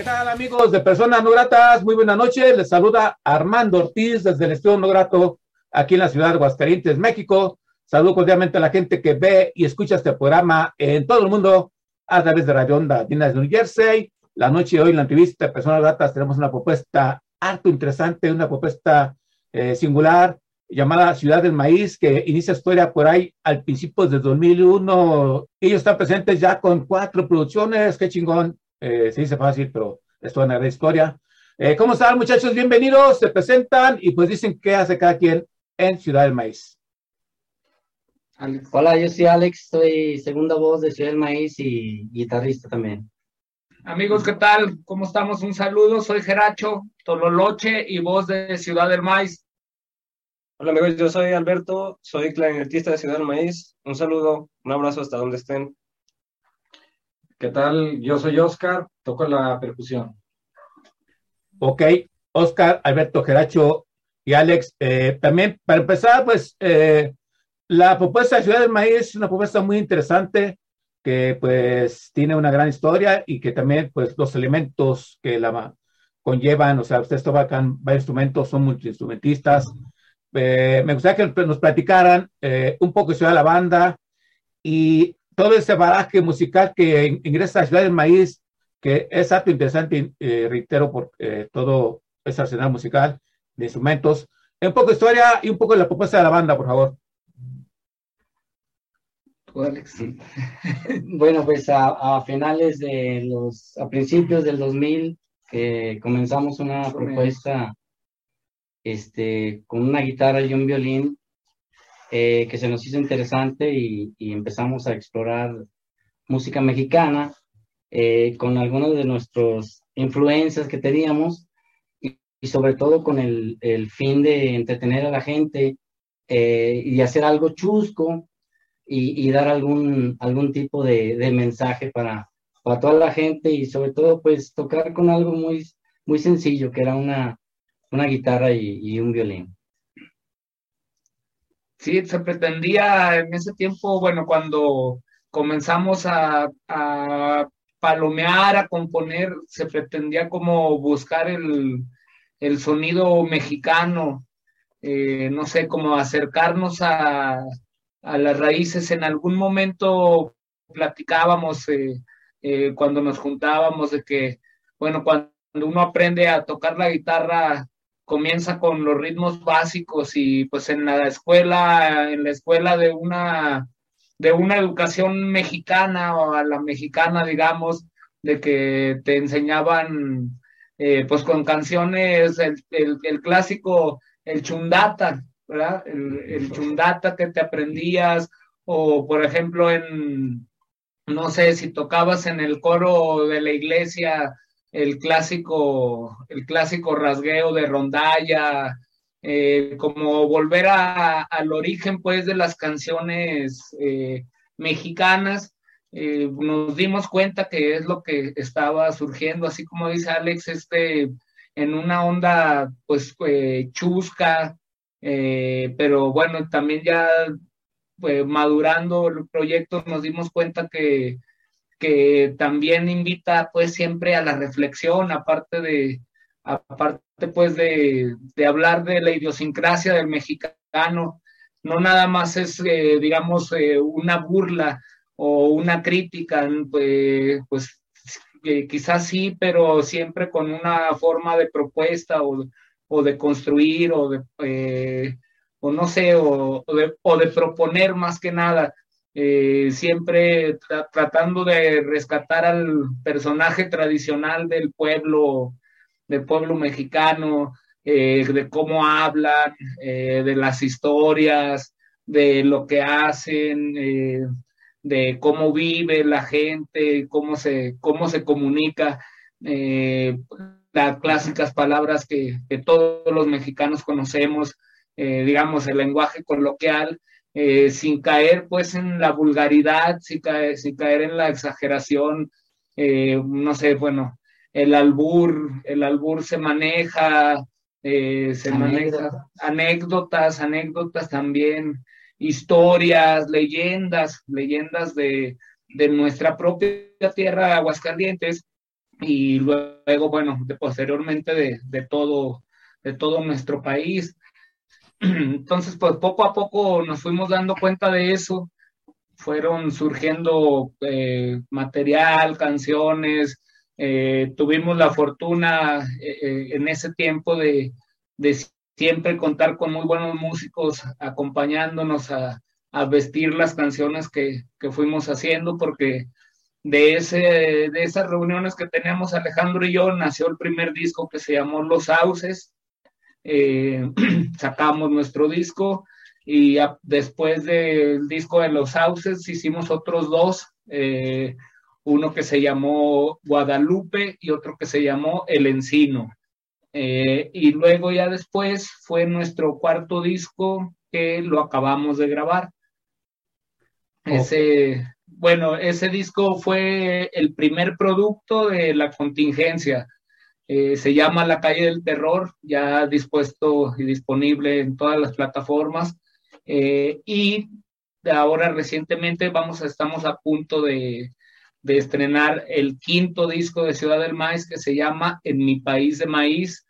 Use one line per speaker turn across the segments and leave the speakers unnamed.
¿Qué tal amigos de Personas No Gratas? Muy buena noche. Les saluda Armando Ortiz desde el Estudio No Grato aquí en la ciudad de Aguascalientes, México. Saludo cordialmente a la gente que ve y escucha este programa en todo el mundo a través de Radio Onda de New Jersey. La noche de hoy en la entrevista de Personas Gratas tenemos una propuesta harto interesante, una propuesta eh, singular llamada Ciudad del Maíz, que inicia historia por ahí al principio de 2001. Ellos están presentes ya con cuatro producciones, qué chingón. Eh, se dice fácil, pero es toda una gran historia. Eh, ¿Cómo están, muchachos? Bienvenidos, se presentan y pues dicen qué hace cada quien en Ciudad del Maíz.
Hola, yo soy Alex, soy segunda voz de Ciudad del Maíz y guitarrista también.
Amigos, ¿qué tal? ¿Cómo estamos? Un saludo, soy Geracho Tololoche y voz de Ciudad del Maíz.
Hola amigos, yo soy Alberto, soy clarinetista de Ciudad del Maíz. Un saludo, un abrazo hasta donde estén.
¿Qué tal? Yo soy Oscar, toco la percusión.
Ok, Oscar, Alberto, Geracho y Alex. Eh, también, para empezar, pues eh, la propuesta de Ciudad del Maíz es una propuesta muy interesante que pues tiene una gran historia y que también pues los elementos que la conllevan, o sea, ustedes tocan varios instrumentos, son multiinstrumentistas. Eh, me gustaría que nos platicaran eh, un poco sobre la banda y todo ese baraje musical que ingresa a Ciudad del Maíz, que es algo interesante, eh, reitero, por eh, todo ese arsenal musical de instrumentos. Un poco de historia y un poco de la propuesta de la banda, por favor.
bueno, pues a, a, finales de los, a principios del 2000, que comenzamos una propuesta este, con una guitarra y un violín eh, que se nos hizo interesante y, y, empezamos a explorar música mexicana eh, con algunas de nuestras influencias que teníamos y, y sobre todo con el, el, fin de entretener a la gente eh, y hacer algo chusco y, y dar algún, algún tipo de, de, mensaje para, para toda la gente y sobre todo pues tocar con algo muy, muy sencillo que era una, una guitarra y, y un violín.
Sí, se pretendía en ese tiempo, bueno, cuando comenzamos a, palomear, a componer, se pretendía como buscar el, el sonido mexicano, eh, no sé, como acercarnos a, a, las raíces. En algún momento platicábamos eh, eh, cuando nos juntábamos de que, bueno, cuando uno aprende a tocar la guitarra, comienza con los ritmos básicos y pues en la escuela, en la escuela de una, de una educación mexicana o a la mexicana, digamos, de que te enseñaban eh, pues con canciones, el, el, clásico, el chundata, ¿verdad? El, el chundata que te aprendías, o por ejemplo en, no sé, si tocabas en el coro de la iglesia, el clásico, el clásico rasgueo de rondalla, eh, como volver a, al origen pues de las canciones eh, mexicanas, eh, nos dimos cuenta que es lo que estaba surgiendo, así como dice Alex, este, en una onda pues chusca, pero bueno, también ya pues, madurando el proyecto nos dimos cuenta que que también invita pues siempre a la reflexión, aparte de, aparte pues de, de hablar de la idiosincrasia del mexicano, no nada más es, eh, digamos, eh, una burla o una crítica, pues, pues eh, quizás sí, pero siempre con una forma de propuesta o, o de construir o de, o no sé, o, o de proponer más que nada eh, siempre tra tratando de rescatar al personaje tradicional del pueblo, del pueblo mexicano, eh, de cómo hablan, eh, de las historias, de lo que hacen, de cómo vive la gente, cómo se, cómo se comunica, las clásicas palabras que, todos los mexicanos conocemos, digamos, el lenguaje coloquial, eh, sin caer pues en la vulgaridad, sin caer, sin caer en la exageración, no sé, bueno, el albur, el albur se maneja, se maneja anécdotas, anécdotas también, historias, leyendas, leyendas de, de nuestra propia tierra, Aguascalientes, y luego, bueno, de, posteriormente de, de, todo, de todo nuestro país. Entonces, pues poco a poco nos fuimos dando cuenta de eso, fueron surgiendo eh, material, canciones, eh, tuvimos la fortuna eh, en ese tiempo de, siempre contar con muy buenos músicos acompañándonos a, vestir las canciones que, fuimos haciendo, porque de, ese, de esas reuniones que teníamos Alejandro y yo nació el primer disco que se llamó Los Sauces. Eh, sacamos nuestro disco y después del disco de Los Sauces hicimos otros dos, eh, uno que se llamó Guadalupe y otro que se llamó El Encino. Eh, y luego ya después fue nuestro cuarto disco que lo acabamos de grabar. Ese, bueno, ese disco fue el primer producto de la contingencia. Eh, se llama La calle del terror, ya dispuesto y disponible en todas las plataformas. Eh, y ahora recientemente vamos a, estamos a punto de, de estrenar el quinto disco de Ciudad del Maíz que se llama En mi país de maíz.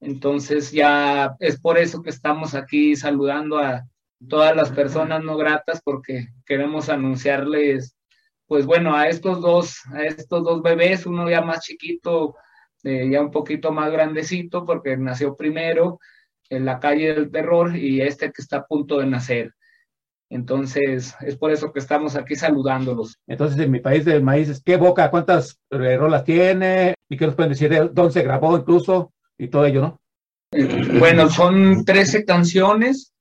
Entonces ya es por eso que estamos aquí saludando a todas las personas no gratas porque queremos anunciarles, pues bueno, a estos dos, a estos dos bebés, uno ya más chiquito, eh, ya un poquito más grandecito porque nació primero en la calle del terror y este que está a punto de nacer. Entonces, es por eso que estamos aquí saludándolos.
Entonces, en mi país del maíz, ¿qué boca? ¿Cuántas eh, rolas tiene? ¿Y qué nos pueden decir? ¿Dónde se grabó incluso? Y todo ello, ¿no?
Bueno, son 13 canciones.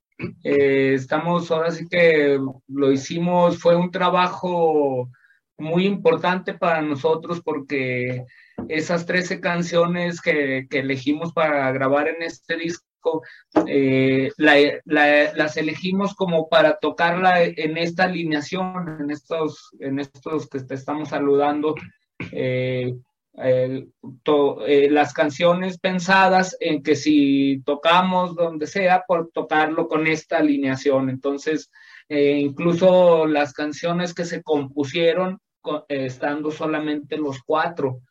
Eh, estamos, ahora sí que lo hicimos, fue un trabajo muy importante para nosotros porque esas 13 canciones que, que elegimos para grabar en este disco eh, las elegimos como para tocarla en esta alineación, en estos, en estos que te estamos saludando. Eh, eh, las canciones pensadas en que si tocamos donde sea, por tocarlo con esta alineación. Entonces, incluso las canciones que se compusieron estando solamente los cuatro.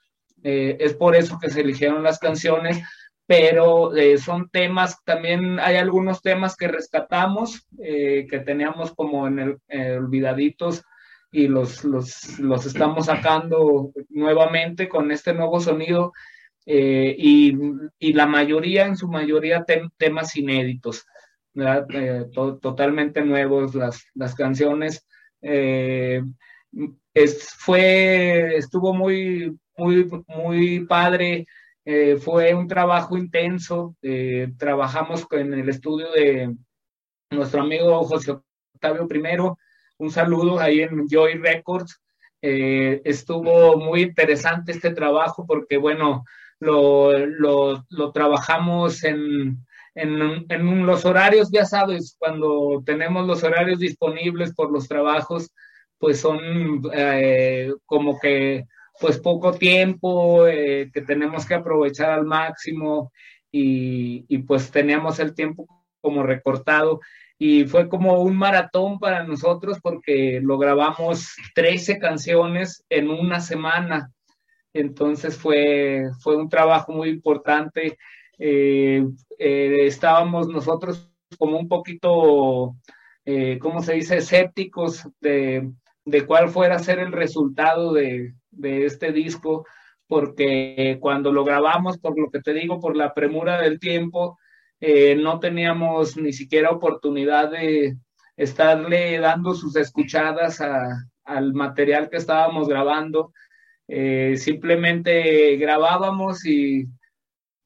Es por eso que se eligieron las canciones pero eh, son temas, también hay algunos temas que rescatamos, eh, que teníamos como en el olvidaditos y los, los, los, estamos sacando nuevamente con este nuevo sonido eh, y, y, la mayoría, en su mayoría, temas inéditos, totalmente nuevos las, las canciones. Es, fue, estuvo muy, muy, muy padre eh, fue un trabajo intenso. Eh, trabajamos en el estudio de nuestro amigo José Octavio I. Un saludo ahí en Joy Records. Eh, estuvo muy interesante este trabajo porque, bueno, lo, lo, trabajamos en, en, en, los horarios, ya sabes, cuando tenemos los horarios disponibles por los trabajos, pues son como que pues poco tiempo eh, que tenemos que aprovechar al máximo y, y, pues teníamos el tiempo como recortado y fue como un maratón para nosotros porque lo grabamos 13 canciones en una semana. Entonces fue, fue un trabajo muy importante. Eh, eh, estábamos nosotros como un poquito, ¿cómo se dice?, escépticos de, de cuál fuera a ser el resultado de, de este disco, porque cuando lo grabamos, por lo que te digo, por la premura del tiempo, eh, no teníamos ni siquiera oportunidad de estarle dando sus escuchadas al material que estábamos grabando. Eh, simplemente grabábamos y,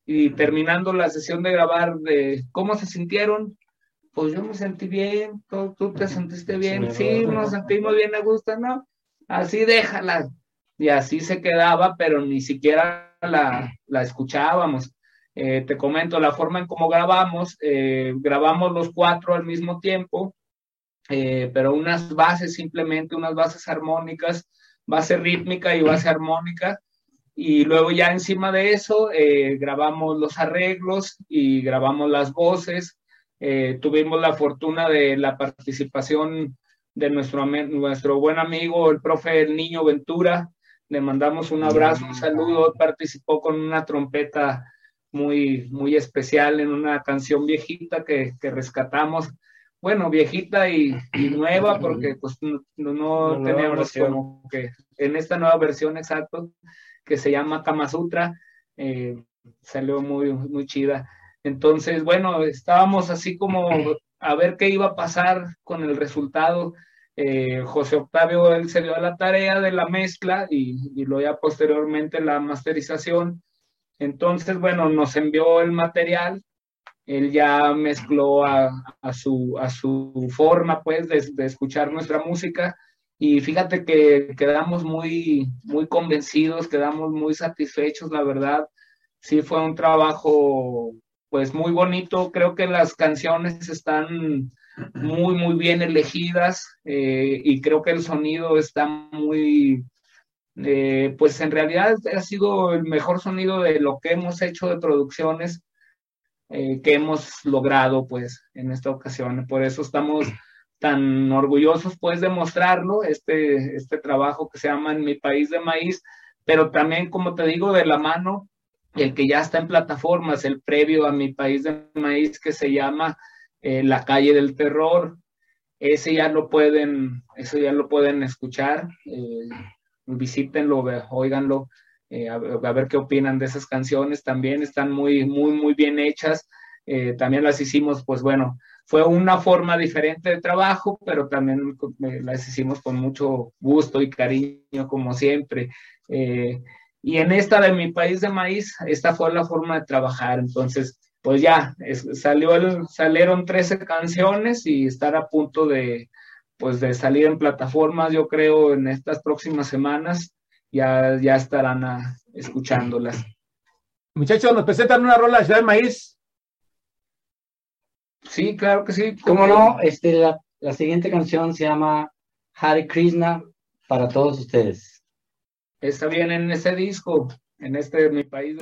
y terminando la sesión de grabar de cómo se sintieron, pues yo me sentí bien, tú, tú te sentiste bien, sí, nos sentimos bien a gusto, ¿no? Así déjala. Y así se quedaba, pero ni siquiera la, la escuchábamos. Eh, te comento la forma en cómo grabamos, eh, grabamos los cuatro al mismo tiempo, eh, pero unas bases simplemente, unas bases armónicas, base rítmica y base armónica, y luego ya encima de eso grabamos los arreglos y grabamos las voces, tuvimos la fortuna de la participación de nuestro, nuestro buen amigo, el profe el Niño Ventura, le mandamos un abrazo, un saludo, participó con una trompeta muy, muy especial en una canción viejita que, que rescatamos. Bueno, viejita y, nueva, porque pues no, no teníamos como que en esta nueva versión exacto, que se llama Kama Sutra, eh, salió muy, muy chida. Entonces, bueno, estábamos así como a ver qué iba a pasar con el resultado. Eh, José Octavio, él se dio a la tarea de la mezcla y, y luego ya posteriormente la masterización entonces, bueno, nos envió el material, él ya mezcló a, su, forma, pues, de, escuchar nuestra música. Y fíjate que quedamos muy, muy convencidos, quedamos muy satisfechos, la verdad. Sí fue un trabajo, pues, muy bonito. Creo que las canciones están muy, muy bien elegidas eh, y creo que el sonido está muy, eh, pues en realidad ha sido el mejor sonido de lo que hemos hecho de producciones eh, que hemos logrado pues en esta ocasión. Por eso estamos tan orgullosos pues de mostrarlo, este, este trabajo que se llama En mi país de maíz, pero también como te digo de la mano, el que ya está en plataformas, el previo a mi país de maíz que se llama eh, La calle del terror, ese ya lo pueden, eso ya lo pueden escuchar visítenlo, oíganlo, eh, a, ver qué opinan de esas canciones. También están muy, muy, muy bien hechas. Eh, también las hicimos, pues bueno, fue una forma diferente de trabajo, pero también eh, las hicimos con mucho gusto y cariño, como siempre. y en esta de mi país de maíz, esta fue la forma de trabajar. Entonces, pues ya, salió el, salieron 13 canciones y estar a punto de, pues de salir en plataformas, yo creo en estas próximas semanas ya, ya estarán ah, escuchándolas.
Muchachos, nos presentan una rola de Ciudad del Maíz.
Sí, claro que sí.
¿Cómo no? Este, la, la siguiente canción se llama Hare Krishna para todos ustedes.
Está bien en ese disco, en este mi país.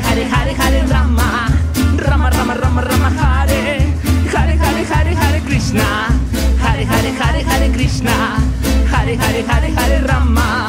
Hare Hare Hare Rama. Rama Rama Rama Rama Hare
Hare Hare Hare Rama.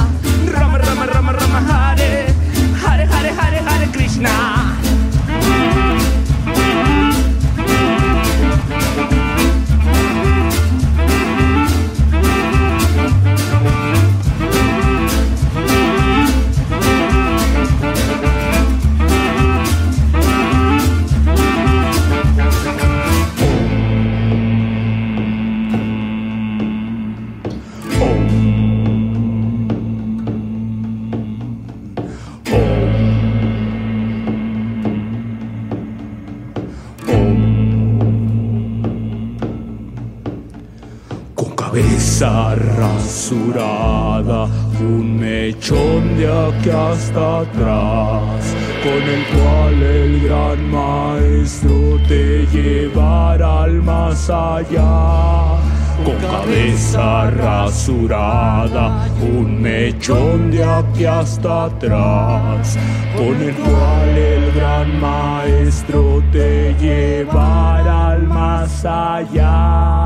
Un mechón de aquí hasta atrás, con el cual el gran maestro te llevará al más allá. Con cabeza rasurada, un mechón de aquí hasta atrás, con el cual el gran maestro te llevará al más allá.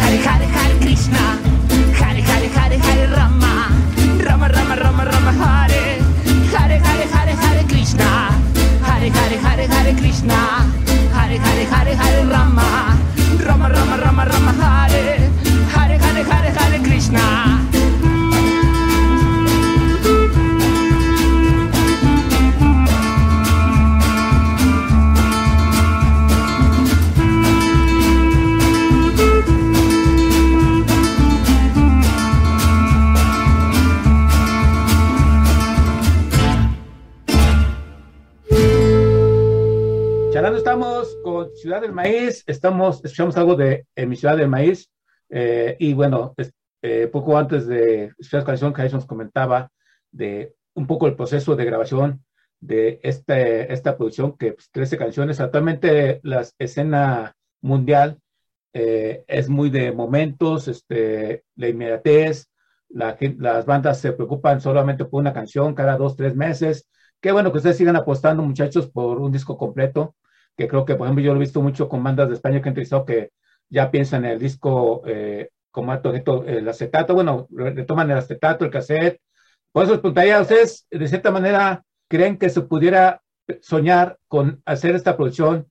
Hare Hare Hare Krishna. Hare Hare Hare Hare Rama
Ciudad del Maíz, estamos, escuchamos algo de en mi Ciudad del Maíz, eh, y bueno, es- eh, poco antes de escuchar la canción, que nos comentaba de un poco el proceso de grabación de este, esta producción, que pues, 13 canciones. Actualmente la escena mundial eh, es muy de momentos, este, la inmediatez, la las bandas se preocupan solamente por una canción cada dos, tres meses. Qué bueno que ustedes sigan apostando, muchachos, por un disco completo, que creo que, por ejemplo, yo lo he visto mucho con bandas de España que han entrevistado que ya piensan en el disco eh, como el acetato, bueno, re- retoman el acetato, el cassette. Por eso les preguntaría a ustedes, de cierta manera, ¿creen que se pudiera soñar con hacer esta producción?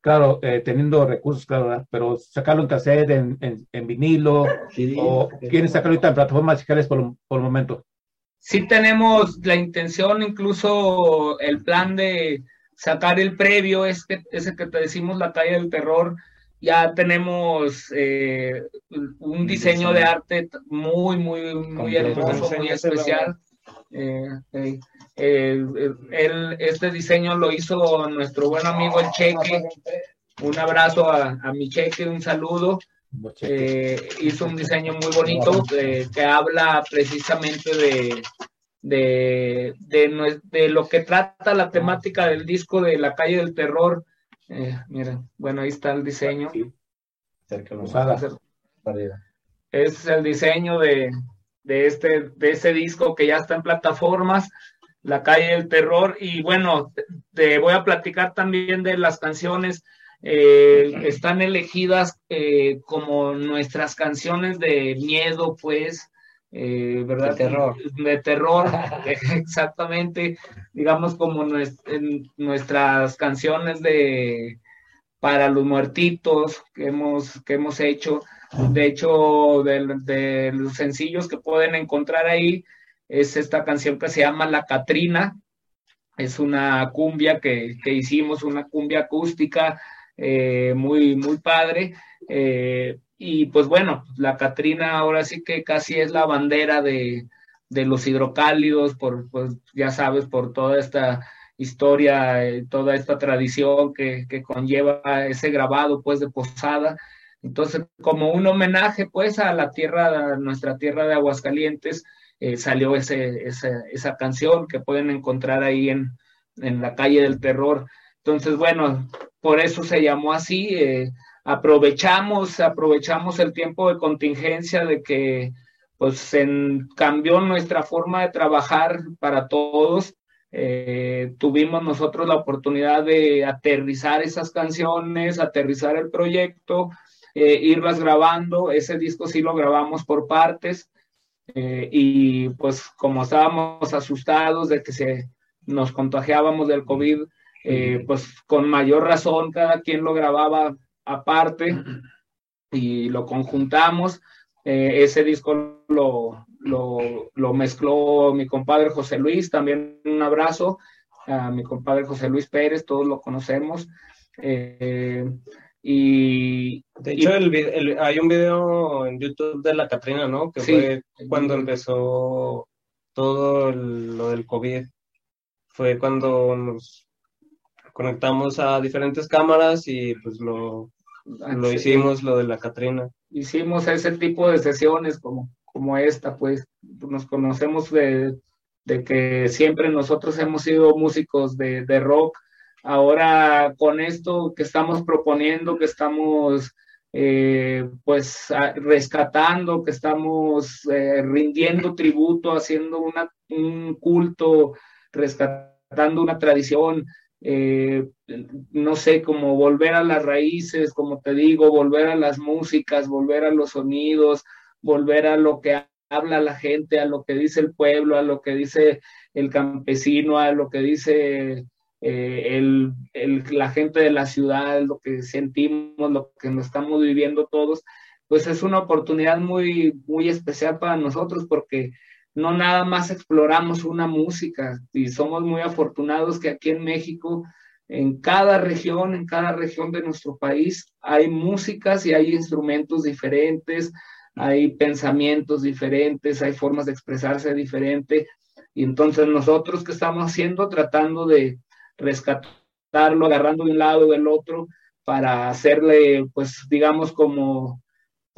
Claro, eh, teniendo recursos, claro, ¿verdad? pero sacarlo en cassette, en, en, en vinilo, o quieren sacarlo ahorita en plataformas digitales por, por el momento.
sí tenemos la intención, incluso el plan de sacar el previo, este, ese que te decimos, la calle del terror, ya tenemos eh, un diseño de arte muy, muy, muy hermoso, muy
Enséñaselo.
especial. Eh, eh, él- este diseño lo hizo nuestro buen amigo el Cheque. Un abrazo a, a mi Cheque, un saludo. Hizo un diseño muy bonito que habla precisamente de, de, de, lo que trata la temática del disco de La calle del terror. Eh, miren, bueno, ahí está el diseño.
Posada.
Es el diseño de, de, este, de ese disco que ya está en plataformas, La calle del terror. Y bueno, te, te voy a platicar también de las canciones. eh, están elegidas eh, como nuestras canciones de miedo, pues, eh, ¿verdad?
De terror.
De terror, exactamente. Digamos como en nuestras canciones de para los muertitos que hemos, que hemos hecho. De hecho, de, de los sencillos que pueden encontrar ahí es esta canción que se llama La Catrina. Es una cumbia que, que hicimos, una cumbia acústica eh, muy, muy padre. Eh, y pues bueno, la Catrina ahora sí que casi es la bandera de, de los hidrocálidos, por, pues ya sabes, por toda esta historia, eh, toda esta tradición que, que conlleva ese grabado pues de Posada. Entonces, como un homenaje pues a la tierra, nuestra tierra de Aguascalientes, eh, salió ese, ese, esa canción que pueden encontrar ahí en, en la calle del terror. Entonces, bueno, por eso se llamó así. eh, aprovechamos, aprovechamos el tiempo de contingencia de que pues cambió nuestra forma de trabajar para todos. Eh, tuvimos nosotros la oportunidad de aterrizar esas canciones, aterrizar el proyecto, eh, irlas grabando. Ese disco sí lo grabamos por partes. Eh, y pues como estábamos asustados de que se nos contagiábamos del COVID, eh, pues con mayor razón cada quien lo grababa aparte y lo conjuntamos. Eh, ese disco lo, lo, lo, mezcló mi compadre José Luis, también un abrazo a mi compadre José Luis Pérez, todos lo conocemos. Eh, y
de hecho, y, el, el, hay un video en YouTube de la Catrina, ¿no? Que sí, fue cuando empezó todo el, lo del COVID. fue cuando nos conectamos a diferentes cámaras y pues lo, lo hicimos, lo de la Catrina.
Hicimos ese tipo de sesiones como, como esta, pues nos conocemos de, de que siempre nosotros hemos sido músicos de, de rock. Ahora con esto que estamos proponiendo, que estamos eh, pues rescatando, que estamos eh, rindiendo tributo, haciendo una, un culto, rescatando una tradición, eh, no sé, como volver a las raíces, como te digo, volver a las músicas, volver a los sonidos, volver a lo que habla la gente, a lo que dice el pueblo, a lo que dice el campesino, a lo que dice eh, el, el- la gente de la ciudad, lo que sentimos, lo que nos estamos viviendo todos, pues es una oportunidad muy, muy especial para nosotros porque no nada más exploramos una música y somos muy afortunados que aquí en México, en cada región, en cada región de nuestro país, hay músicas y hay instrumentos diferentes, hay pensamientos diferentes, hay formas de expresarse diferente. Y entonces nosotros que estamos haciendo, tratando de rescatarlo, agarrando de un lado o del otro, para hacerle, pues, digamos, como,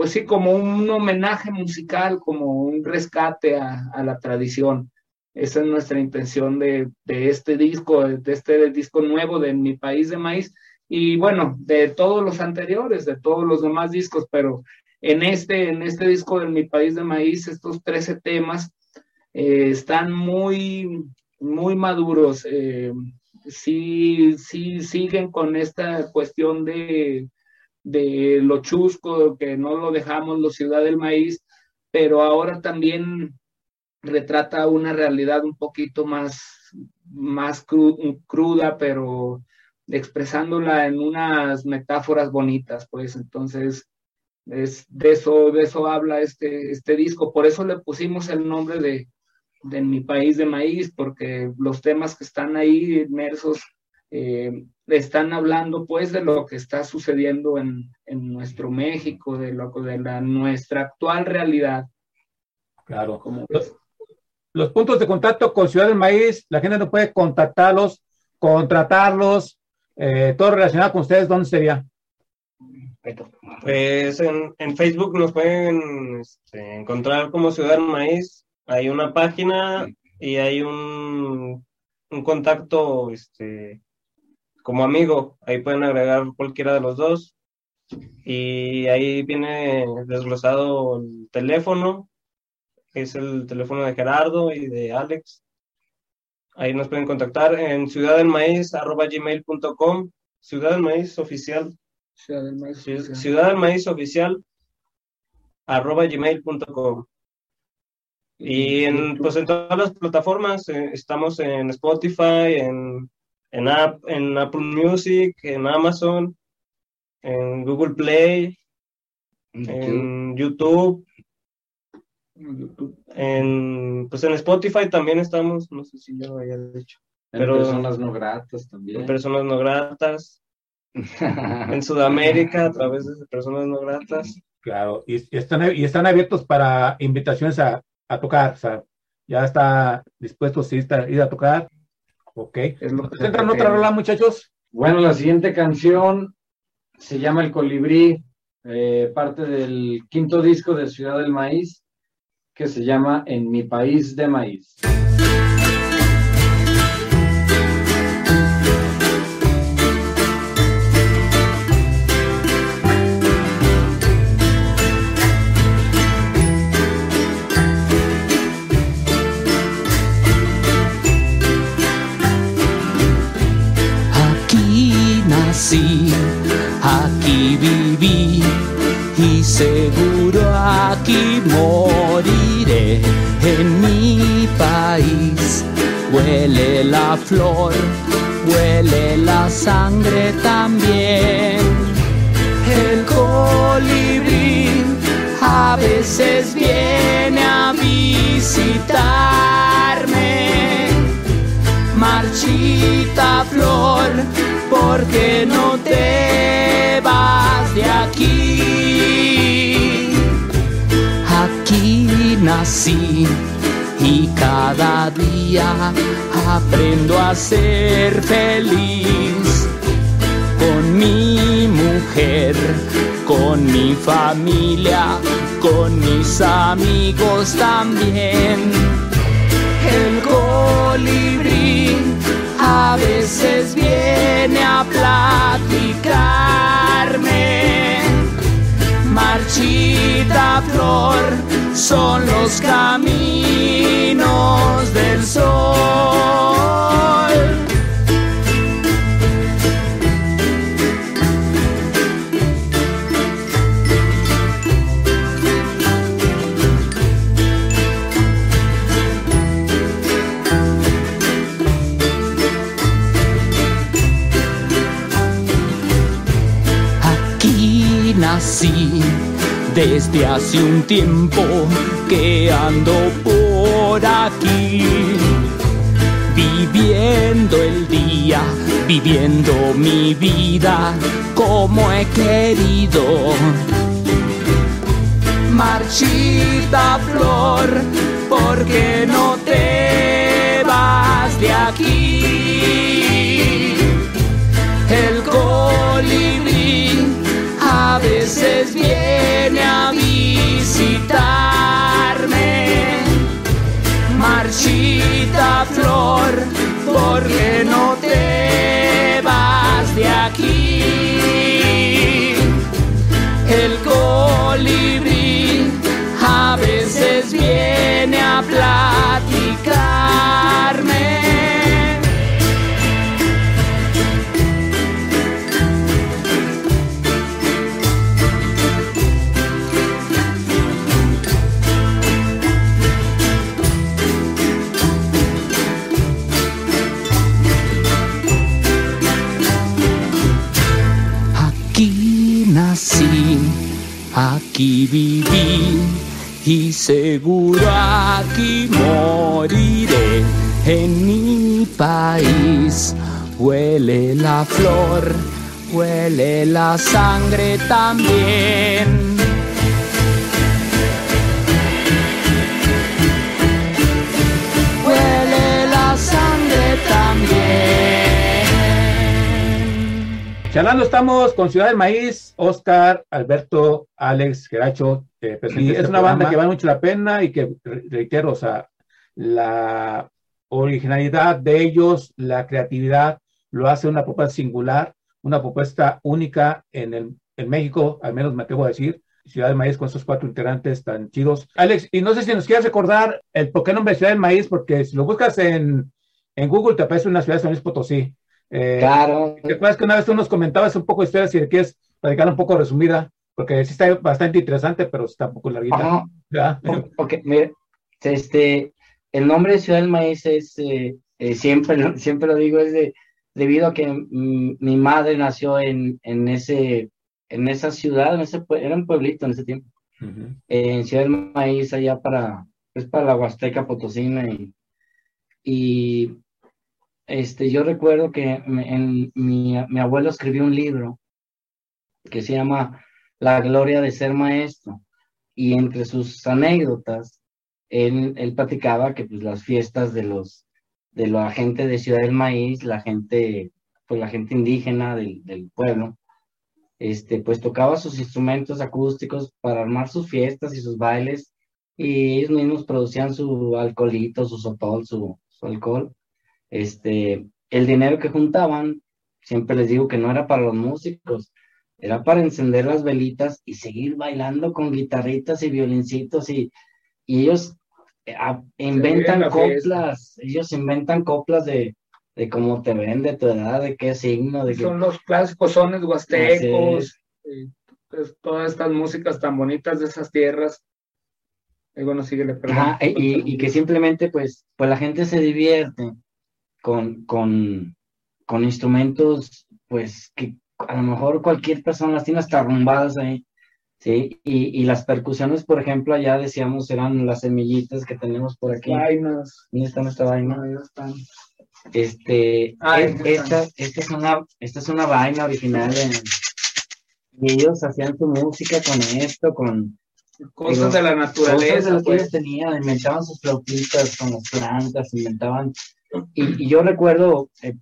pues sí, como un homenaje musical, como un rescate a, la tradición. Esa es nuestra intención de, de este disco, de este disco nuevo de Mi País de Maíz, y bueno, de todos los anteriores, de todos los demás discos, pero en este, en este disco de Mi País de Maíz, estos 13 temas eh, están muy, muy maduros. eh, sí, sí siguen con esta cuestión de, de lo chusco, que no lo dejamos, lo ciudad del maíz, pero ahora también retrata una realidad un poquito más, más cru- cruda, pero expresándola en unas metáforas bonitas, pues entonces es de eso, de eso habla este, este disco. Por eso le pusimos el nombre de, de mi país de maíz, porque los temas que están ahí inmersos eh, están hablando pues de lo que está sucediendo en, en nuestro México, de, lo, de la, nuestra actual realidad.
Claro.
Como
Los, los puntos de contacto con Ciudad del Maíz, la gente no puede contactarlos, contratarlos, eh, todo relacionado con ustedes, ¿dónde sería?
Pues en, en Facebook nos pueden este, encontrar como Ciudad del Maíz. Hay una página y hay un, un contacto este, como amigo. Ahí pueden agregar cualquiera de los dos. Y ahí viene desglosado el teléfono, que es el teléfono de Gerardo y de Alex. Ahí nos pueden contactar en ciudadelmaíz.gmail.com Ciudad del Maíz Oficial
Ciudad del Maíz.
Ci- Ciudad del Maíz Oficial arroba gmail.com y en, pues en todas las plataformas eh, estamos en Spotify, en, en, App, en Apple Music, en Amazon, en Google Play, en YouTube, en, pues en Spotify también estamos, no sé si ya lo había dicho,
En
pero
personas no gratas
en
también.
personas no gratas, en Sudamérica a través de personas no gratas.
Claro, y, y están, y están abiertos para invitaciones a, a tocar, o sea, ya está dispuesto sí, está, ir a tocar. Ok.
Es lo que se
¿Presentan otra rola, muchachos?
Bueno, la siguiente canción se llama El Colibrí, eh, parte del quinto disco de Ciudad del Maíz, que se llama En mi país de maíz.
Viví y seguro aquí moriré. En mi país huele la flor, huele la sangre también. El colibrí a veces viene a visitarme marchita flor, porque no te de aquí. Aquí nací y cada día aprendo a ser feliz con mi mujer, con mi familia, con mis amigos también. El colibrí a veces viene a platicarme. Marchita flor son los caminos del sol. Desde hace un tiempo que ando por aquí, viviendo el día, viviendo mi vida como he querido. Marchita flor, ¿por qué no te vas de aquí? Visitarme. Marchita flor, ¿por qué no te vas de aquí? La sangre también. Huele la sangre también.
Charlando estamos con Ciudad del Maíz, Oscar, Alberto, Alex, Geracho. eh,
Y
en
es
este
una banda que vale mucho la pena y que, re- reitero, o sea, la originalidad de ellos, la creatividad, lo hace una propuesta singular, una propuesta única en, el, en México, al menos me atrevo a decir. Ciudad del Maíz con esos cuatro integrantes tan chidos. Alex, y no sé si nos quieres recordar el por qué nombre Ciudad del Maíz, porque si lo buscas en, en Google te aparece una ciudad de San Luis Potosí. Eh,
Claro.
¿Te acuerdas que una vez tú nos comentabas un poco de historia, si quieres platicar un poco resumida? Porque sí está bastante interesante, pero está un poco larguita.
Ajá. Ok, mire, este, el nombre de Ciudad del Maíz es, eh, eh, siempre, siempre lo digo, es de, debido a que mm, mi madre nació en, en ese, en esa ciudad, en ese, era un pueblito en ese tiempo,
Ujú.
eh, en Ciudad del Maíz, allá para, pues para la Huasteca Potosina y, y este, yo recuerdo que me- en, mi, mi abuelo escribió un libro que se llama La gloria de ser maestro y entre sus anécdotas, él, él platicaba que pues las fiestas de los, de la gente de Ciudad del Maíz, la gente, pues la gente indígena del, del pueblo, este, pues tocaba sus instrumentos acústicos para armar sus fiestas y sus bailes, y ellos mismos producían su alcoholito, su sotol, su, su alcohol. Este, el dinero que juntaban, siempre les digo que no era para los músicos, era para encender las velitas y seguir bailando con guitarritas y violincitos y, y ellos a- inventan
la fiesta.
coplas, ellos inventan coplas de, de cómo te ven, de tu edad, de qué signo, de qué...
Son los clásicos sones huastecos, y, pues, todas estas músicas tan bonitas de esas tierras. Y bueno, síguele.
Ajá, y, y que simplemente pues, pues la gente se divierte con, con, con instrumentos pues que a lo mejor cualquier persona las tiene hasta arrumbadas ahí, ¿sí? Y, y las percusiones, por ejemplo, allá decíamos eran las semillitas que tenemos por aquí.
Vainas.
¿Dónde está nuestra vaina?
Ahí están.
Este,
Ah,
es-
ahí
esta, esta es una, esta es una vaina original de- y ellos hacían su música con esto, con
Cosas
Pero
de la
cosas de
naturaleza,
las que ellos
pues.
tenían, inventaban sus flautitas con las plantas, inventaban Y, y yo recuerdo, eh,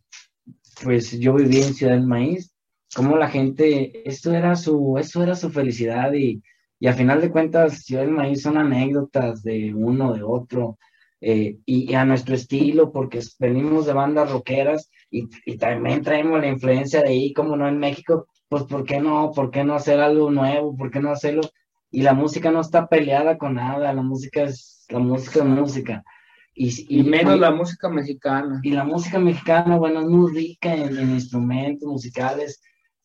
pues yo viví en Ciudad del Maíz, como la gente, esto era su, esto era su felicidad y, y a final de cuentas Ciudad del Maíz son anécdotas de uno, de otro, eh, y, y, a nuestro estilo, porque venimos de bandas rockeras y, y, también traemos la influencia de ahí, como no en México, pues ¿por qué no? ¿Por qué no hacer algo nuevo? ¿Por qué no hacerlo? Y la música no está peleada con nada, la música es, la música es música.
Y, y menos la música mexicana.
Y la música mexicana, bueno, es muy rica en, en instrumentos musicales.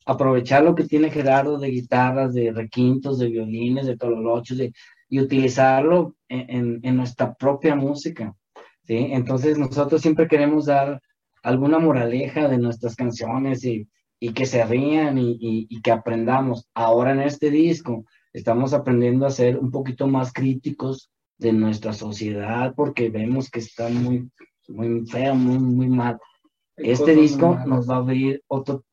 Aprovechar lo que tiene Gerardo de guitarras, de requintos, de violines, de tololochos, de, y utilizarlo en, en, en, nuestra propia música. ¿sí? Entonces nosotros siempre queremos dar alguna moraleja de nuestras canciones y, y que se rían y, y, y, que aprendamos. Ahora en este disco estamos aprendiendo a ser un poquito más críticos de nuestra sociedad porque vemos que está muy, muy feo, muy, muy mal. Este disco nos va a abrir otro,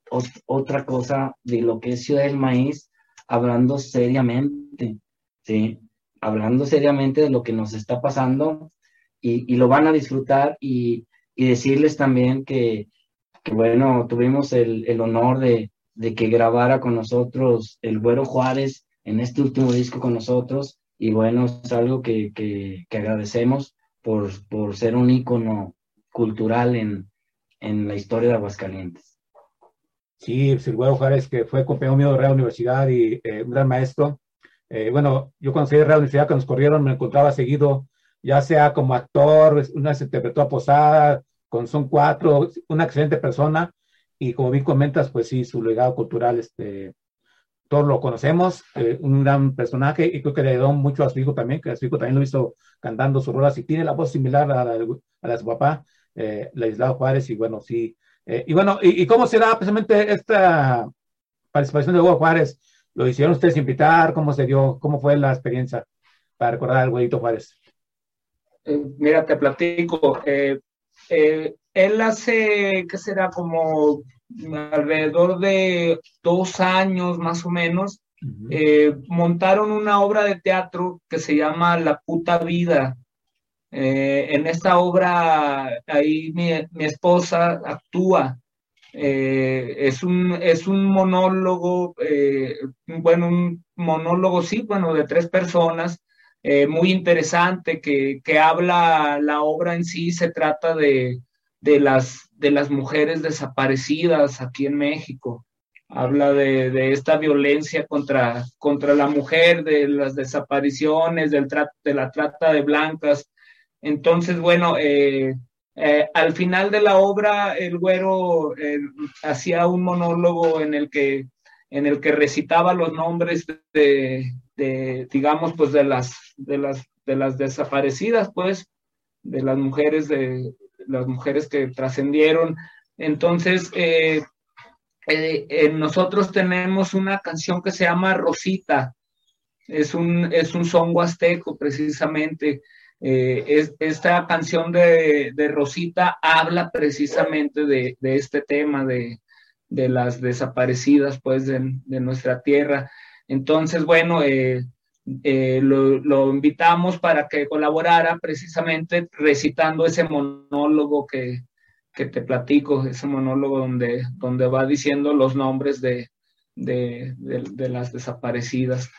otra cosa de lo que es Ciudad del Maíz, hablando seriamente, ¿sí? Hablando seriamente de lo que nos está pasando y, lo van a disfrutar y, decirles también que, bueno, tuvimos el, honor de, que grabara con nosotros el Güero Juárez en este último disco con nosotros y bueno, es algo que, que, que agradecemos por, por, ser un ícono cultural en, en, la historia de Aguascalientes.
Sí, Güero Juárez, que fue compañero mío de Real Universidad y eh, un gran maestro. Eh, bueno, yo cuando salí de Real Universidad, que nos corrieron, me encontraba seguido, ya sea como actor, una se interpretó a Posada, con Son Cuatro, una excelente persona, y como bien comentas, pues sí, su legado cultural, este, todos lo conocemos, eh, un gran personaje y creo que le dio mucho a su hijo también, que a su hijo también lo hizo cantando sus rolas y tiene la voz similar a la, a la de su papá, eh, Juárez, y bueno, sí. Eh, y bueno, y, y, cómo será precisamente esta participación de Hugo Juárez? ¿Lo hicieron ustedes invitar? ¿Cómo se dio? ¿Cómo fue la experiencia para recordar al güeyito Juárez?
Eh, mira, te platico. él hace, ¿qué será? Como alrededor de dos años más o menos, uh -huh. eh, montaron una obra de teatro que se llama La puta vida. Eh, en esta obra, ahí mi, esposa actúa. Eh, es, un, es un monólogo, eh, bueno, un monólogo, sí, bueno, de tres personas, muy interesante, que, que habla la obra en sí, se trata de, de las, de las mujeres desaparecidas aquí en México. Habla de, de esta violencia contra, contra, la mujer, de las desapariciones, del de la trata de blancas. Entonces, bueno, eh, eh, al final de la obra, el güero eh, hacía un monólogo en el que, en el que recitaba los nombres de, digamos, pues de las, de las, de las desaparecidas, pues, de las mujeres de, las mujeres que trascendieron. Entonces, nosotros tenemos una canción que se llama Rosita, es un, es un son huasteco precisamente. Eh, es, esta canción de, de, Rosita habla precisamente de, de este tema de, de, las desaparecidas pues de, nuestra tierra. Entonces, bueno, eh, eh, lo, invitamos para que colaborara precisamente recitando ese monólogo que, que, te platico, ese monólogo donde, donde va diciendo los nombres de, de las desaparecidas.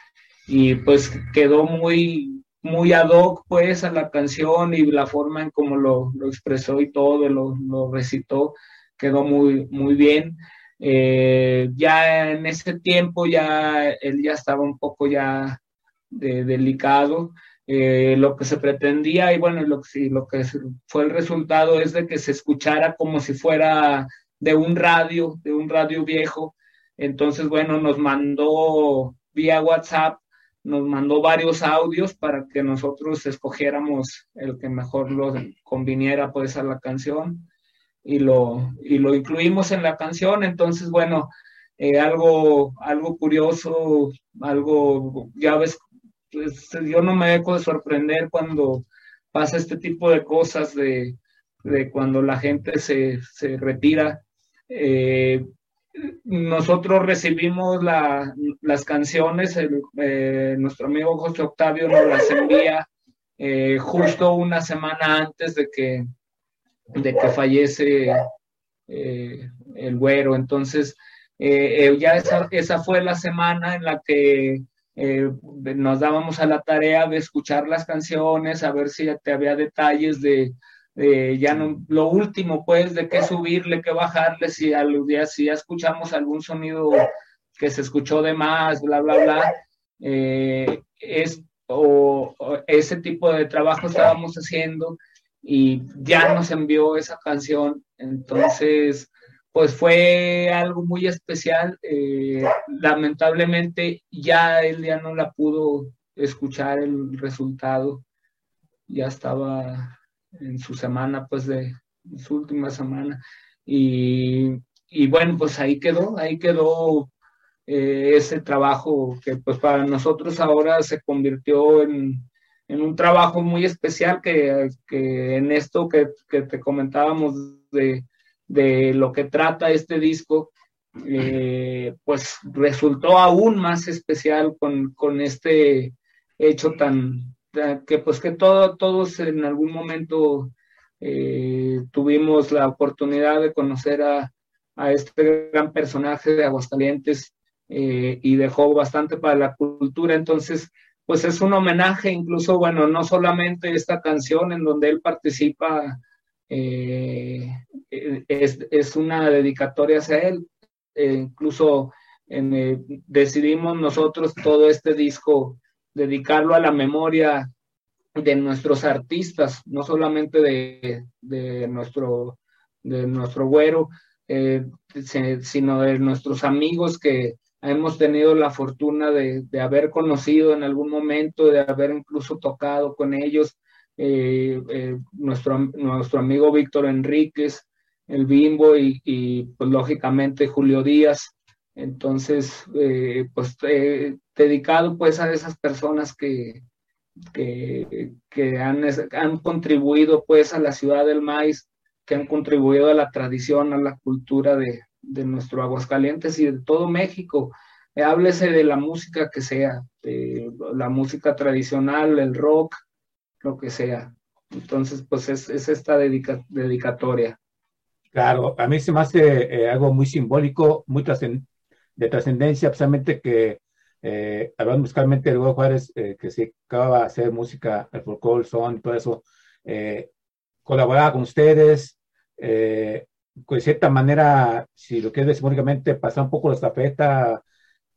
Y pues quedó muy, muy ad hoc pues a la canción y la forma en cómo lo, lo expresó y todo, lo, lo, recitó, quedó muy, muy bien. Eh, ya en ese tiempo ya él ya estaba un poco ya de, delicado. Eh, lo que se pretendía y bueno, lo, sí, lo que fue el resultado es de que se escuchara como si fuera de un radio, de un radio viejo. Entonces, bueno, nos mandó vía WhatsApp, nos mandó varios audios para que nosotros escogiéramos el que mejor lo conviniera pues a la canción y lo, y lo incluimos en la canción. Entonces, bueno, eh, algo, algo curioso, algo, ya ves pues, yo no me dejo de sorprender cuando pasa este tipo de cosas de, de cuando la gente se, se retira. Eh, nosotros recibimos la, las canciones, el, eh, nuestro amigo José Octavio nos las envía eh, justo una semana antes de que, de que fallece eh, el güero. Entonces, ya esa, esa, fue la semana en la que nos dábamos a la tarea de escuchar las canciones, a ver si te había detalles de, ya no, lo último, pues, de qué subirle, qué bajarle, si, al, día, si ya escuchamos algún sonido que se escuchó de más, bla, bla, bla. es o, ese tipo de trabajo estábamos haciendo y ya nos envió esa canción. Entonces, pues fue algo muy especial. Eh, lamentablemente ya él ya no la pudo escuchar el resultado. Ya estaba en su semana, pues de su última semana. Y, y bueno, pues ahí quedó, ahí quedó eh, ese trabajo que pues para nosotros ahora se convirtió en, en un trabajo muy especial que, que en esto que, que, te comentábamos de, de, lo que trata este disco, eh, pues resultó aún más especial con, con este hecho tan, que pues que todo, todos en algún momento eh, tuvimos la oportunidad de conocer a, a este gran personaje de Aguascalientes eh, y dejó bastante para la cultura. Entonces, pues es un homenaje, incluso, bueno, no solamente esta canción en donde él participa, eh, es, es, una dedicatoria hacia él, incluso decidimos nosotros todo este disco dedicarlo a la memoria de nuestros artistas, no solamente de, de nuestro, de nuestro güero, sino de nuestros amigos que, hemos tenido la fortuna de, haber conocido en algún momento, de haber incluso tocado con ellos, eh, eh, nuestro, nuestro amigo Víctor Enríquez, el Bimbo y, pues lógicamente Julio Díaz. Entonces, eh, pues dedicado pues a esas personas que, que, que han, han, contribuido pues a la ciudad del maíz, que han contribuido a la tradición, a la cultura de, de nuestro Aguascalientes y de todo México. Eh, háblese de la música que sea, de la música tradicional, el rock, lo que sea. Entonces, pues es, esta dedicatoria.
Claro, a mí se me hace eh, algo muy simbólico, muy de trascendencia, precisamente que, eh, hablando musicalmente de Hugo Juárez, eh, que se acaba de hacer música, el folclore, son, todo eso, colaboraba con ustedes, de cierta manera, si lo quieres simbólicamente, pasar un poco la estafeta,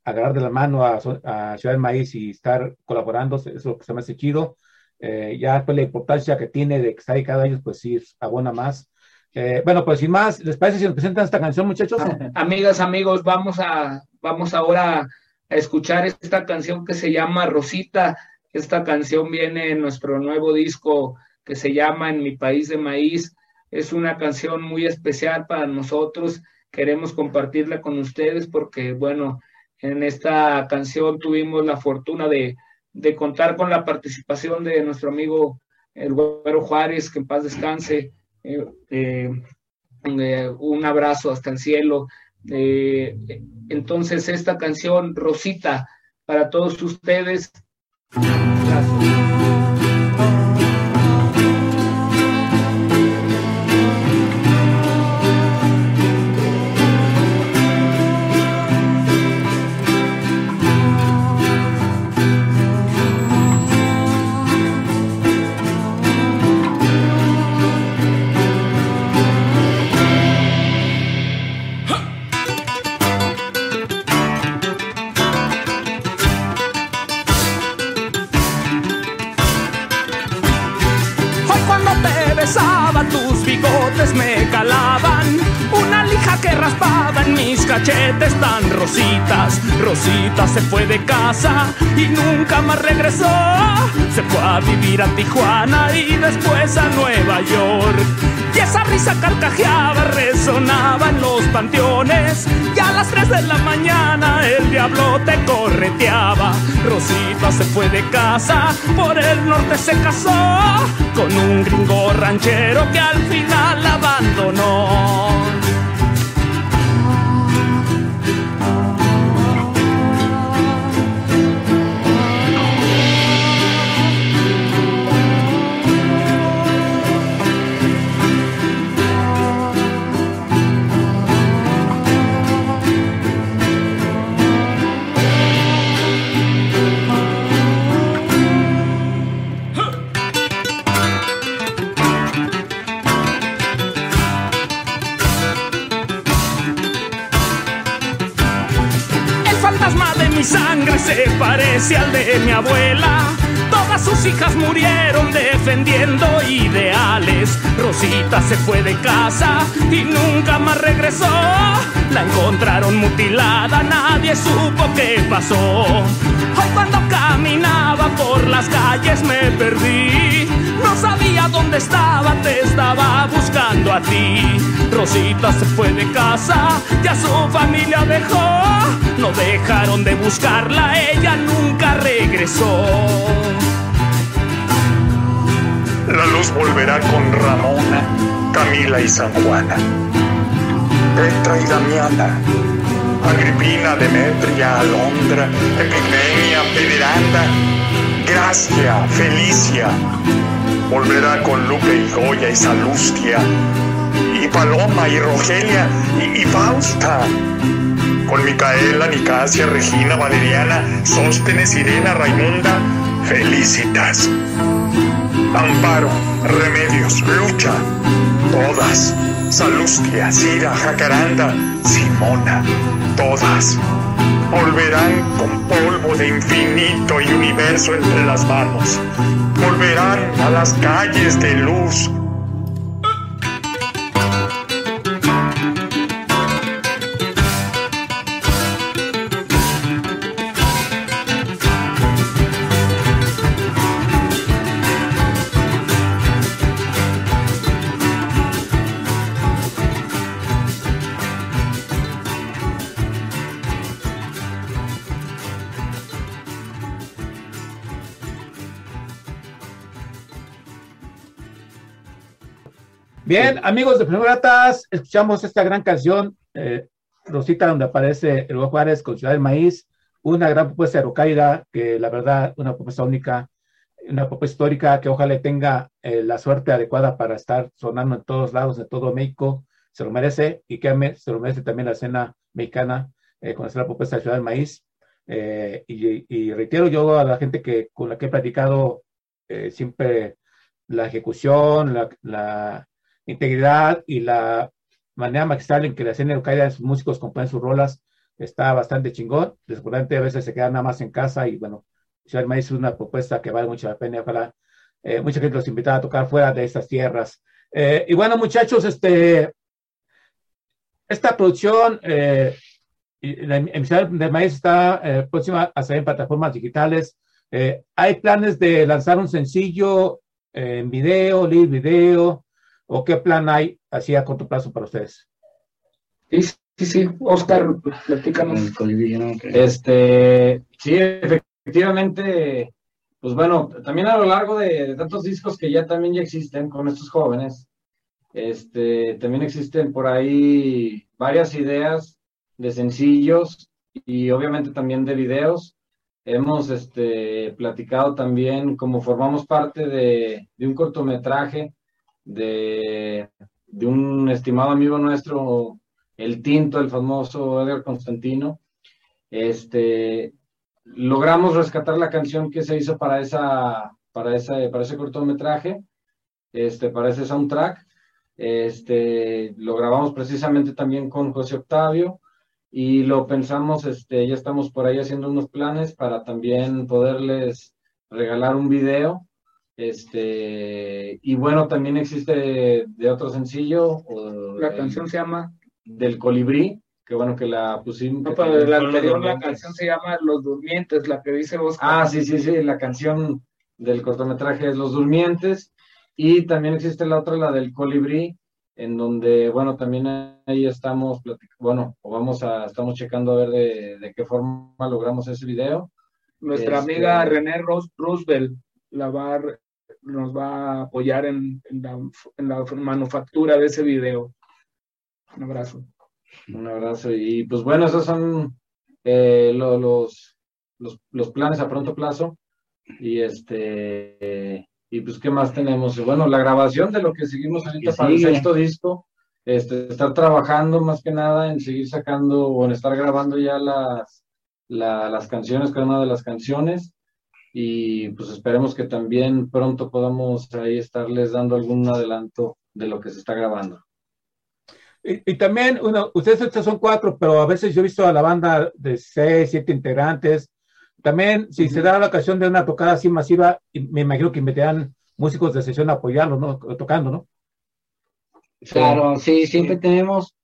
agarrar de la mano a, Ciudad del Maíz y estar colaborando, eso es lo que se me hace chido. Eh, ya pues la importancia que tiene de que está ahí cada ellos, pues sí, abona más. Eh, bueno, pues sin más, ¿les parece si nos presentan esta canción, muchachos?
Amigas, amigos, vamos a, vamos ahora escuchar esta canción que se llama Rosita. Esta canción viene en nuestro nuevo disco que se llama En mi país de maíz. Es una canción muy especial para nosotros. Queremos compartirla con ustedes porque, bueno, en esta canción tuvimos la fortuna de, contar con la participación de nuestro amigo el Güero Juárez, que en paz descanse. Eh, eh, un abrazo hasta el cielo. Entonces, esta canción, Rosita, para todos ustedes.
Cachetes tan rositas. Rosita se fue de casa y nunca más regresó. Se fue a vivir a Tijuana y después a Nueva York. Y esa risa carcajeaba, resonaba en los panteones. Y a las 3 de la mañana el diablo te correteaba. Rosita se fue de casa, por el norte se casó con un gringo ranchero que al final abandonó. Mi sangre se parece al de mi abuela. Todas sus hijas murieron defendiendo ideales. Rosita se fue de casa y nunca más regresó. La encontraron mutilada, nadie supo qué pasó. Hoy cuando caminaba por las calles me perdí. No sabía dónde estaba, te estaba buscando a ti. Rosita se fue de casa, ya su familia dejó. No dejaron de buscarla, ella nunca regresó.
La luz volverá con Ramona, Camila y San Juana. Petra y Damiana, Agripina, Demetria, Alondra, Epigmenia, Pederanda, Gracia, Felicia. Volverá con Lupe y Goya y Salustia, y Paloma y Rogelia y, Fausta. Con Micaela, Nicasia, Regina, Valeriana, Sóstenes, Irena, Raimunda, Felicitas. Amparo, Remedios, Lucha, todas. Salustia, Cira, Jacaranda, Simona, todas. Volverán con polvo de infinito y universo entre las manos. Volverán a las calles de luz.
Bien, amigos de Gratas, escuchamos esta gran canción, eh, Rosita, donde aparece el Juárez con Ciudad del Maíz, una gran propuesta de que la verdad, una propuesta única, una propuesta histórica que ojalá tenga eh, la suerte adecuada para estar sonando en todos lados, de todo México, se lo merece, y que se lo merece también la escena mexicana eh, con esta propuesta de Ciudad del Maíz. Y, y, reitero yo a la gente que con la que he platicado siempre la ejecución, la, la integridad y la manera magistral en que la escena de sus músicos componen sus rolas está bastante chingón. Desgraciadamente a veces se quedan nada más en casa y bueno, Ciudad Maíz es una propuesta que vale mucho la pena. Ojalá eh, mucha gente los invita a tocar fuera de estas tierras. Eh, y bueno, muchachos, este, esta producción, eh, la emisión del maíz está eh, próxima a salir en plataformas digitales. ¿Hay planes de lanzar un sencillo en video, live video? ¿O qué plan hay así a corto plazo para ustedes?
Sí, sí, sí. Oscar, platícanos.
Este, sí, efectivamente, pues bueno, también a lo largo de, tantos discos que ya también ya existen con estos jóvenes, este, también existen por ahí varias ideas de sencillos y obviamente también de videos. Hemos este, platicado también como formamos parte de, de un cortometraje de, un estimado amigo nuestro, el Tinto, el famoso Edgar Constantino. Este, logramos rescatar la canción que se hizo para, esa, para, esa, para ese cortometraje, este, para ese soundtrack. Este, lo grabamos precisamente también con José Octavio y lo pensamos, este, ya estamos por ahí haciendo unos planes para también poderles regalar un video este, y bueno, también existe de otro sencillo.
la canción se llama
Del Colibrí, que bueno que la pusimos.
No, pero la anterior la canción se llama Los Durmientes, la que dice vos.
Ah, sí, sí, sí, la canción del cortometraje es Los Durmientes. Y también existe la otra, la del Colibrí, en donde, bueno, también ahí estamos, bueno, o vamos a, estamos checando a ver de, de qué forma logramos ese video.
Nuestra este, amiga René Roosevelt la va a nos va a apoyar en, la, manufactura de ese video. Un abrazo.
Un abrazo. Y pues bueno, esos son eh, los, los, planes a pronto plazo. Y este, y pues, ¿qué más tenemos? Bueno, la grabación de lo que seguimos ahorita para el sexto disco. Este, estar trabajando más que nada en seguir sacando o en estar grabando ya las, las canciones, cada una de las canciones y pues esperemos que también pronto podamos ahí estarles dando algún adelanto de lo que se está grabando.
Y, y también, uno, ustedes estos son cuatro, pero a veces yo he visto a la banda de seis, siete integrantes. También, si se da la ocasión de una tocada así masiva, me imagino que meterán músicos de sesión a apoyarlo, ¿no? Tocando, ¿no?
Claro, sí, siempre tenemos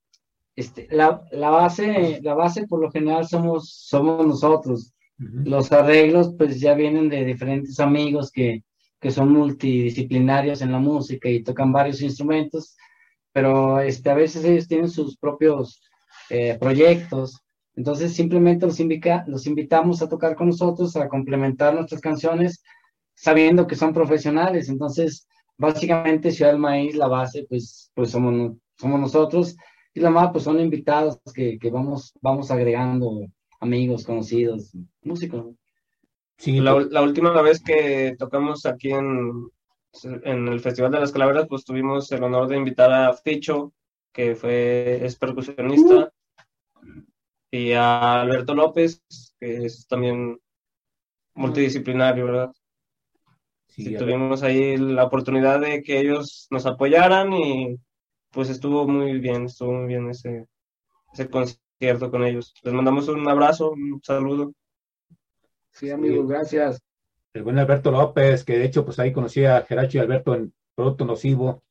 este, la, la base, la base por lo general somos, somos nosotros. Los arreglos pues ya vienen de diferentes amigos que, que son multidisciplinarios en la música y tocan varios instrumentos, pero este, a veces ellos tienen sus propios eh, proyectos. Entonces simplemente los, invita, los invitamos a tocar con nosotros, a complementar nuestras canciones, sabiendo que son profesionales. Entonces, básicamente Ciudad del Maíz, la base, pues, pues somos, somos nosotros. Y la más, pues son invitados que, que vamos, vamos agregando amigos, conocidos, músicos.
Sí, la, la, última vez que tocamos aquí en, en el Festival de las Calaveras, pues tuvimos el honor de invitar a Ficho, que fue, es percusionista, y a Alberto López, que es también multidisciplinario, ¿verdad? Sí, tuvimos ahí la oportunidad de que ellos nos apoyaran y pues estuvo muy bien, estuvo muy bien ese, ese concierto con ellos. Les mandamos un abrazo, un saludo.
Sí, amigos, gracias.
El buen Alberto López, que de hecho, pues ahí conocí a Geracho y Alberto en Producto Nocivo,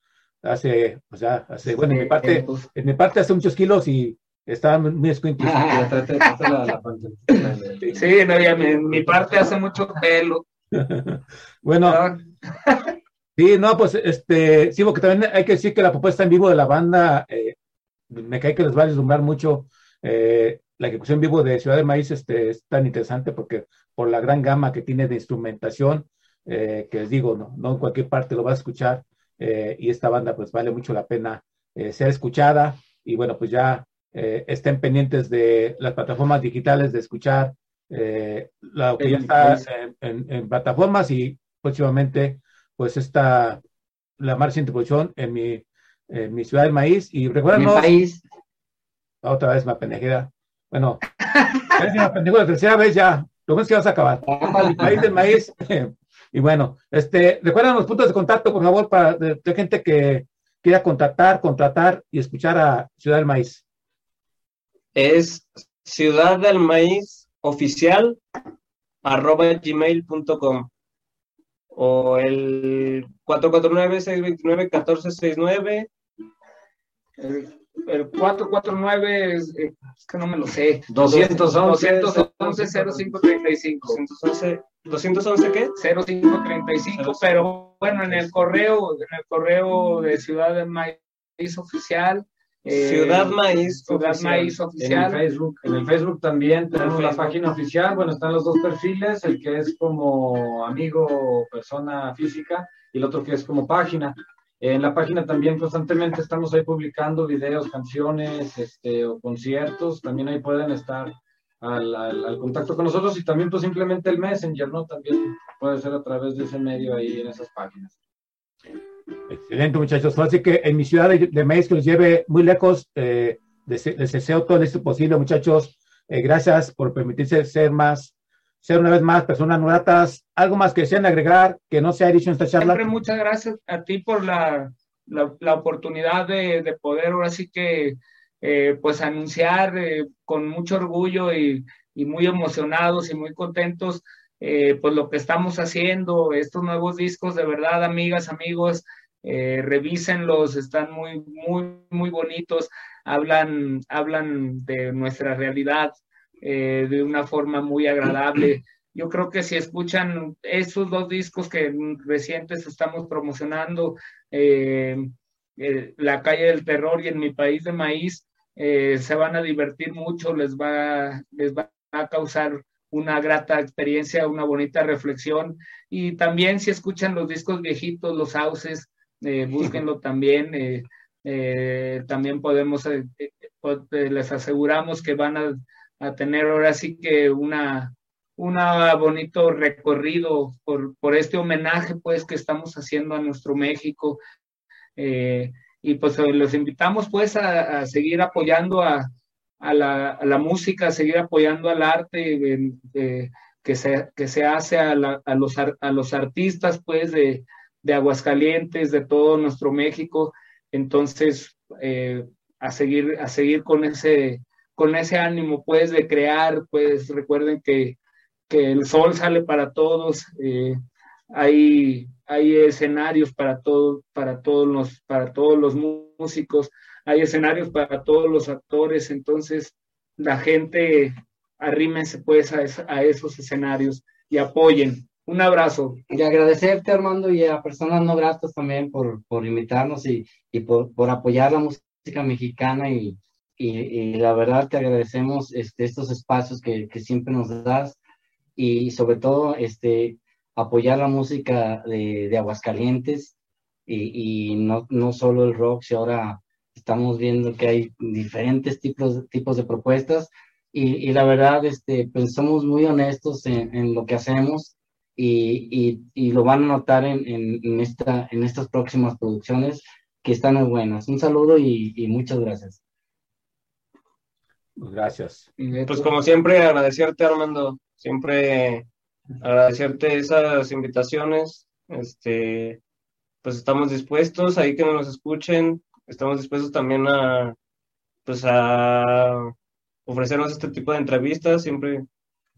hace, o sea, hace, bueno, en mi parte, en mi parte hace muchos kilos y estaba muy escuintido.
sí, no, ya en mi parte hace mucho pelo.
bueno, sí, no, pues, este, sí, porque también hay que decir que la propuesta en vivo de la banda, eh, me cae que les va a deslumbrar mucho. Eh, la ejecución vivo de Ciudad de Maíz este, es tan interesante porque por la gran gama que tiene de instrumentación, eh, que les digo, no, no en cualquier parte lo va a escuchar eh, y esta banda pues vale mucho la pena eh, ser escuchada. Y bueno, pues ya eh, estén pendientes de las plataformas digitales de escuchar lo que ya está en, en, en, plataformas y próximamente pues está la marcha introducción en mi, en mi ciudad de maíz. Y recuerden
país
otra vez ma pendejera bueno es la tercera vez ya. Lo menos que vas a acabar. El país del maíz. Y bueno este recuerden los puntos de contacto por favor para de, de gente que quiera contactar contratar y escuchar a Ciudad del Maíz.
Es Ciudad del Maíz oficial arroba gmail.com o el 449-629-1469.
El, el 449 es, es, que no me lo sé.
211
0535.
211, 211 qué?
0535, pero bueno, en el correo, en el correo de Ciudad de Maíz oficial
eh, Ciudad Maíz,
Ciudad oficial. Maíz oficial.
En el Facebook, en el Facebook también tenemos Facebook. la página oficial. Bueno, están los dos perfiles, el que es como amigo o persona física y el otro que es como página. En la página también constantemente estamos ahí publicando videos, canciones, este, o conciertos. También ahí pueden estar al, contacto con nosotros y también pues simplemente el Messenger, ¿no? También puede ser a través de ese medio ahí en esas páginas.
Excelente, muchachos. Así que en mi ciudad de, que los lleve muy lejos, eh, les, todo esto posible, muchachos. Eh, gracias por permitirse ser más, ser una vez más personas gratas. Algo más que desean agregar que no se ha dicho en esta charla.
Siempre muchas gracias a ti por la, la, la oportunidad de, de, poder ahora sí que eh, pues anunciar eh, con mucho orgullo y, y, muy emocionados y muy contentos eh, pues lo que estamos haciendo, estos nuevos discos, de verdad, amigas, amigos, eh, revísenlos, están muy, muy, muy bonitos, hablan, hablan de nuestra realidad eh, de una forma muy agradable. Yo creo que si escuchan esos dos discos que recientes estamos promocionando, eh, eh, La calle del terror y En mi país de maíz, se van a divertir mucho, les va, les va a causar una grata experiencia, una bonita reflexión. Y también si escuchan los discos viejitos, los sauces, eh, búsquenlo también. Eh, eh, también podemos, eh, les aseguramos que van a, a, tener ahora sí que una, una bonito recorrido por, por este homenaje pues que estamos haciendo a nuestro México. y pues los invitamos pues a, seguir apoyando a, a la, a la, música, a seguir apoyando al arte eh, eh, que, se, que se hace a, la, a, los, a los artistas pues de, de Aguascalientes, de todo nuestro México. Entonces, eh, a seguir, a seguir con ese, con ese ánimo, pues, de crear, pues, recuerden que, que el sol sale para todos, eh, hay, hay escenarios para todos, para todos los, para todos los músicos, hay escenarios para todos los actores, entonces la gente arrímense pues a, a esos escenarios y apoyen. Un abrazo.
Y agradecerte, Armando, y a personas no gratas también por, por invitarnos y, y por, por, apoyar la música mexicana y, y, y, la verdad te agradecemos este, estos espacios que, que siempre nos das y sobre todo este, apoyar la música de, de Aguascalientes y, y no, no, solo el rock, si ahora estamos viendo que hay diferentes tipos, tipos de propuestas y, y la verdad este, pues somos muy honestos en, en lo que hacemos y, y, lo van a notar en, en, en, esta, en estas próximas producciones que están muy buenas. Un saludo y, muchas gracias.
Gracias.
Pues como siempre, agradecerte Armando, siempre agradecerte esas invitaciones. Este, pues estamos dispuestos ahí que nos escuchen, estamos dispuestos también a, pues a ofrecernos este tipo de entrevistas, siempre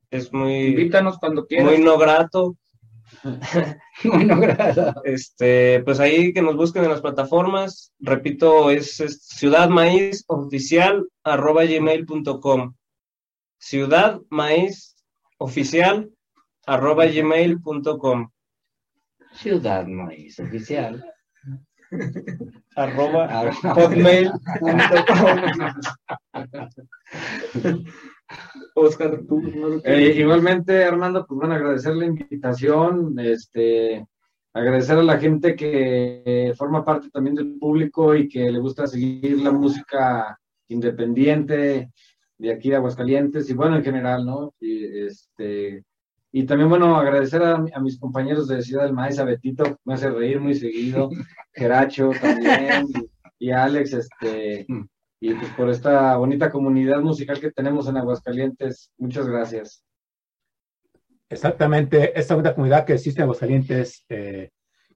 es muy,
Invítanos cuando quieras.
muy no grato.
Muy no grato.
Este, pues ahí que nos busquen en las plataformas, repito, es, es Ciudad Maíz Oficial arroba gmail.com. Ciudad Maíz Oficial arroba gmail.com.
Ciudad Maíz Oficial.
arroba hotmail.com.
Oscar, tú.
Eh, igualmente, Armando, pues bueno, agradecer la invitación, este, agradecer a la gente que forma parte también del público y que le gusta seguir la música independiente de aquí de Aguascalientes y bueno, en general, ¿no? Y, este, y también, bueno, agradecer a, a, mis compañeros de Ciudad del Maíz, a Betito, me hace reír muy seguido, Geracho también, y, y Alex, este, y pues por esta bonita comunidad musical que tenemos en Aguascalientes. Muchas gracias.
Exactamente, esta bonita comunidad que existe en Aguascalientes eh,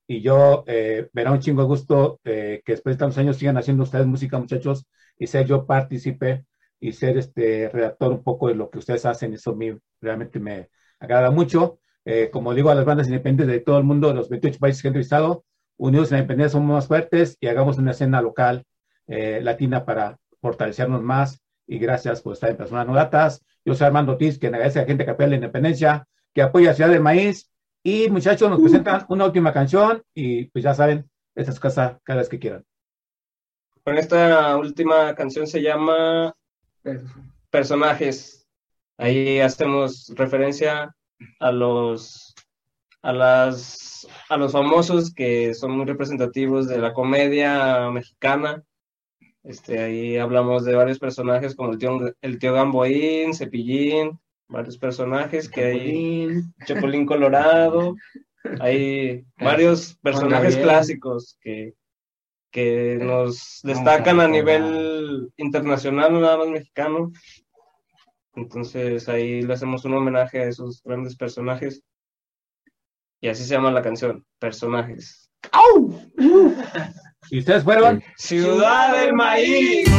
y yo eh, verá un chingo de gusto eh, que después de tantos años sigan haciendo ustedes música, muchachos, y ser yo partícipe y ser este redactor un poco de lo que ustedes hacen. Eso a realmente me agrada mucho. Eh, como digo a las bandas independientes de todo el mundo, los 28 países que he entrevistado, unidos en la independencia somos más fuertes y hagamos una escena local eh, latina para fortalecernos más. Y gracias por estar en Personas No Datas. Yo soy Armando Ortiz, que agradece a la gente que apoya la independencia, que apoya a Ciudad del Maíz. Y muchachos, nos presentan una última canción y pues ya saben, esta es su casa cada vez que quieran.
Con esta última canción se llama Personajes. Ahí hacemos referencia a los a las a los famosos que son muy representativos de la comedia mexicana. Este, ahí hablamos de varios personajes como el tío, el tío Gamboín, Cepillín, varios personajes que hay, Chapulín Colorado, hay varios personajes clásicos que, que nos destacan a nivel internacional, no nada más mexicano. Entonces ahí le hacemos un homenaje a esos grandes personajes. Y así se llama la canción, Personajes.
¡Au! ¿Y ustedes fueron?
Ciudad del Maíz.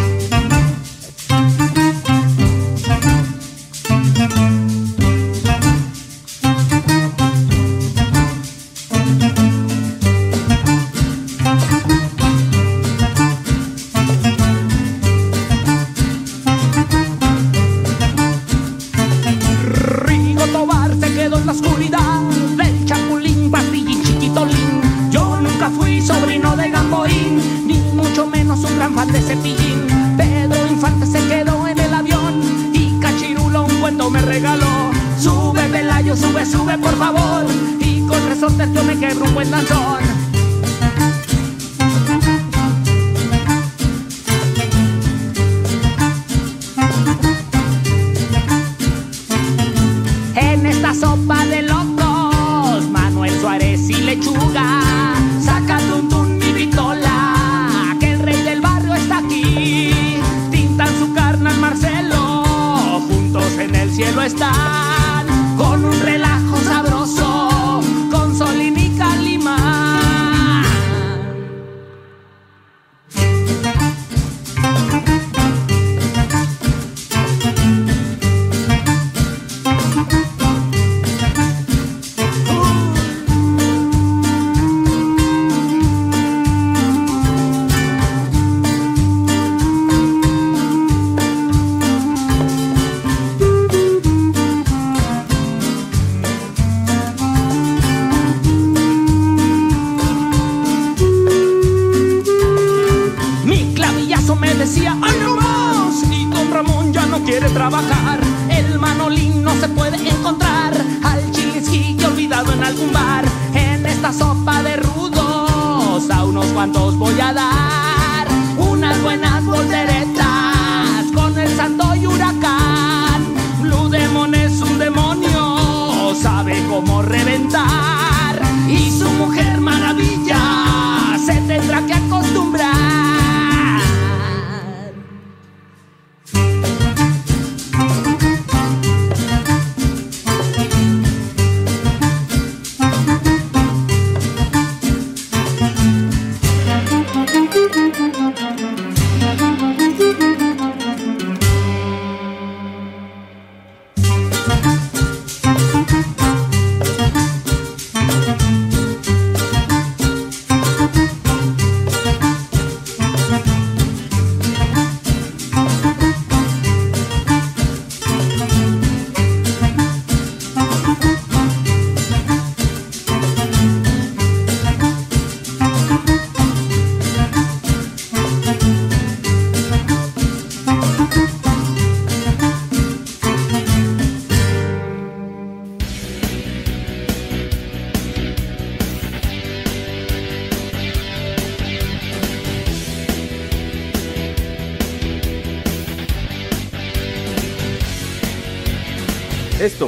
No quiere trabajar. El manolín no se puede encontrar. Al chilisquillo olvidado en algún bar. En esta sopa de rudos a unos cuantos voy a dar. Unas buenas volteretas con el santo y huracán. Blue Demon es un demonio, sabe cómo reventar.